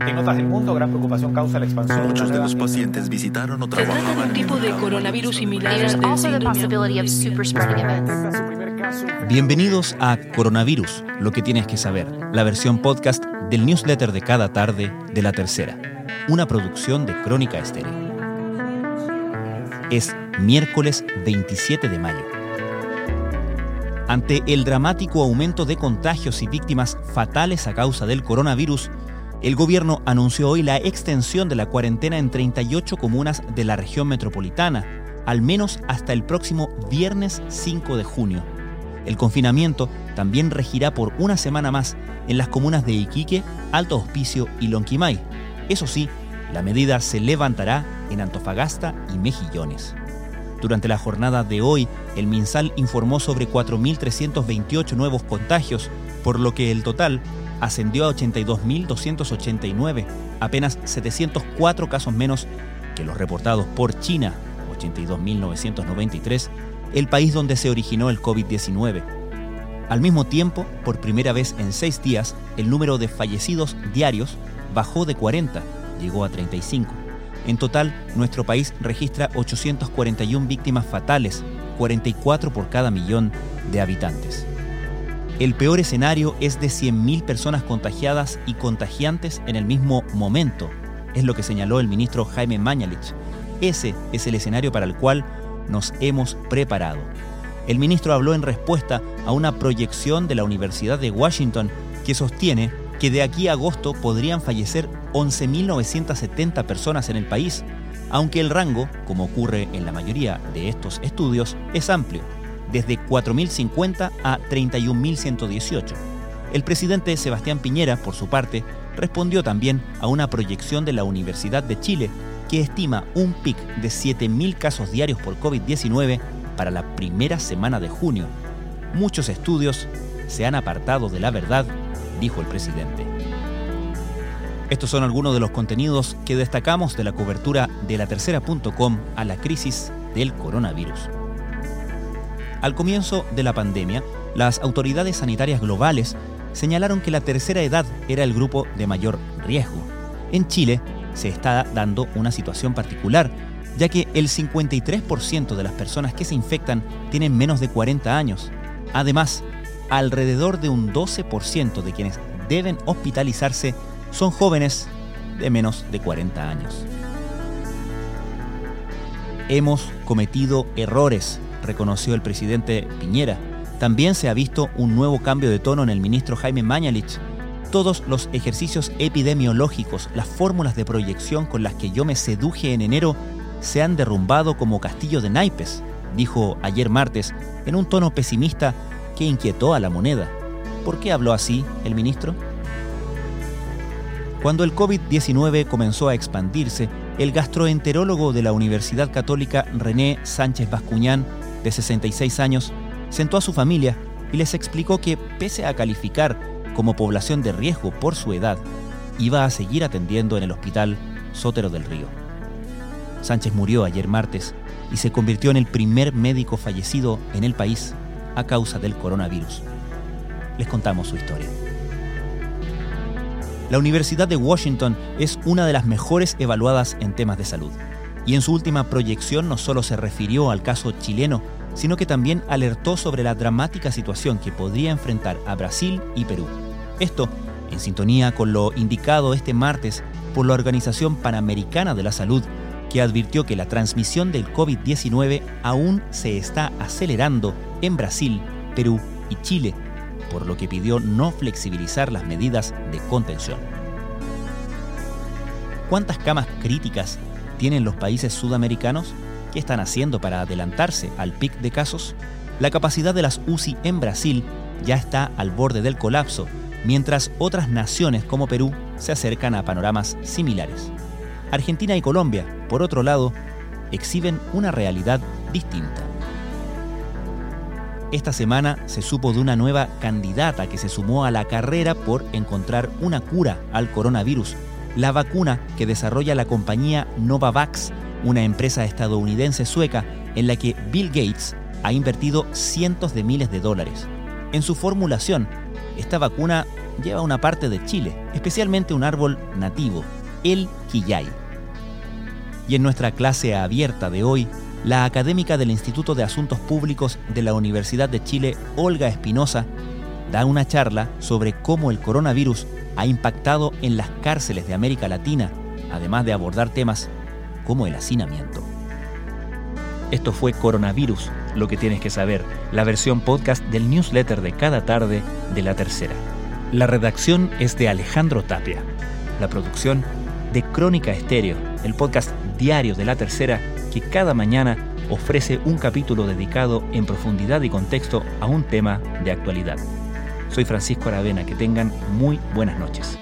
En otras del mundo, gran preocupación causa la expansión. Muchos de los pacientes visitaron o Se trata de trabajaban un tipo de coronavirus similar. Bienvenidos a Coronavirus, lo que tienes que saber, la versión podcast del newsletter de cada tarde de la tercera, una producción de Crónica Estéreo. Es miércoles 27 de mayo. Ante el dramático aumento de contagios y víctimas fatales a causa del coronavirus, el gobierno anunció hoy la extensión de la cuarentena en 38 comunas de la región metropolitana, al menos hasta el próximo viernes 5 de junio. El confinamiento también regirá por una semana más en las comunas de Iquique, Alto Hospicio y Lonquimay. Eso sí, la medida se levantará en Antofagasta y Mejillones. Durante la jornada de hoy, el MinSal informó sobre 4.328 nuevos contagios, por lo que el total ascendió a 82.289, apenas 704 casos menos que los reportados por China, 82.993, el país donde se originó el COVID-19. Al mismo tiempo, por primera vez en seis días, el número de fallecidos diarios bajó de 40, llegó a 35. En total, nuestro país registra 841 víctimas fatales, 44 por cada millón de habitantes. El peor escenario es de 100.000 personas contagiadas y contagiantes en el mismo momento, es lo que señaló el ministro Jaime Mañalich. Ese es el escenario para el cual nos hemos preparado. El ministro habló en respuesta a una proyección de la Universidad de Washington que sostiene que de aquí a agosto podrían fallecer 11.970 personas en el país, aunque el rango, como ocurre en la mayoría de estos estudios, es amplio, desde 4.050 a 31.118. El presidente Sebastián Piñera, por su parte, respondió también a una proyección de la Universidad de Chile que estima un pic de 7.000 casos diarios por COVID-19 para la primera semana de junio. Muchos estudios se han apartado de la verdad, dijo el presidente. Estos son algunos de los contenidos que destacamos de la cobertura de la tercera.com a la crisis del coronavirus. Al comienzo de la pandemia, las autoridades sanitarias globales señalaron que la tercera edad era el grupo de mayor riesgo. En Chile se está dando una situación particular, ya que el 53% de las personas que se infectan tienen menos de 40 años. Además, alrededor de un 12% de quienes deben hospitalizarse son jóvenes de menos de 40 años. Hemos cometido errores, reconoció el presidente Piñera. También se ha visto un nuevo cambio de tono en el ministro Jaime Mañalich. Todos los ejercicios epidemiológicos, las fórmulas de proyección con las que yo me seduje en enero, se han derrumbado como castillo de naipes, dijo ayer martes, en un tono pesimista que inquietó a la moneda. ¿Por qué habló así el ministro? Cuando el COVID-19 comenzó a expandirse, el gastroenterólogo de la Universidad Católica René Sánchez Bascuñán, de 66 años, sentó a su familia y les explicó que, pese a calificar como población de riesgo por su edad, iba a seguir atendiendo en el hospital Sótero del Río. Sánchez murió ayer martes y se convirtió en el primer médico fallecido en el país a causa del coronavirus. Les contamos su historia. La Universidad de Washington es una de las mejores evaluadas en temas de salud. Y en su última proyección no solo se refirió al caso chileno, sino que también alertó sobre la dramática situación que podría enfrentar a Brasil y Perú. Esto en sintonía con lo indicado este martes por la Organización Panamericana de la Salud, que advirtió que la transmisión del COVID-19 aún se está acelerando en Brasil, Perú y Chile, por lo que pidió no flexibilizar las medidas de contención. ¿Cuántas camas críticas tienen los países sudamericanos? ¿Qué están haciendo para adelantarse al pic de casos? La capacidad de las UCI en Brasil ya está al borde del colapso, mientras otras naciones como Perú se acercan a panoramas similares. Argentina y Colombia, por otro lado, exhiben una realidad distinta. Esta semana se supo de una nueva candidata que se sumó a la carrera por encontrar una cura al coronavirus, la vacuna que desarrolla la compañía Novavax, una empresa estadounidense sueca en la que Bill Gates ha invertido cientos de miles de dólares. En su formulación, esta vacuna lleva una parte de Chile, especialmente un árbol nativo, el quillay. Y en nuestra clase abierta de hoy, la académica del Instituto de Asuntos Públicos de la Universidad de Chile, Olga Espinosa, da una charla sobre cómo el coronavirus ha impactado en las cárceles de América Latina, además de abordar temas como el hacinamiento. Esto fue Coronavirus, lo que tienes que saber, la versión podcast del newsletter de cada tarde de la tercera. La redacción es de Alejandro Tapia. La producción de Crónica Estéreo, el podcast diario de la tercera que cada mañana ofrece un capítulo dedicado en profundidad y contexto a un tema de actualidad. Soy Francisco Aravena, que tengan muy buenas noches.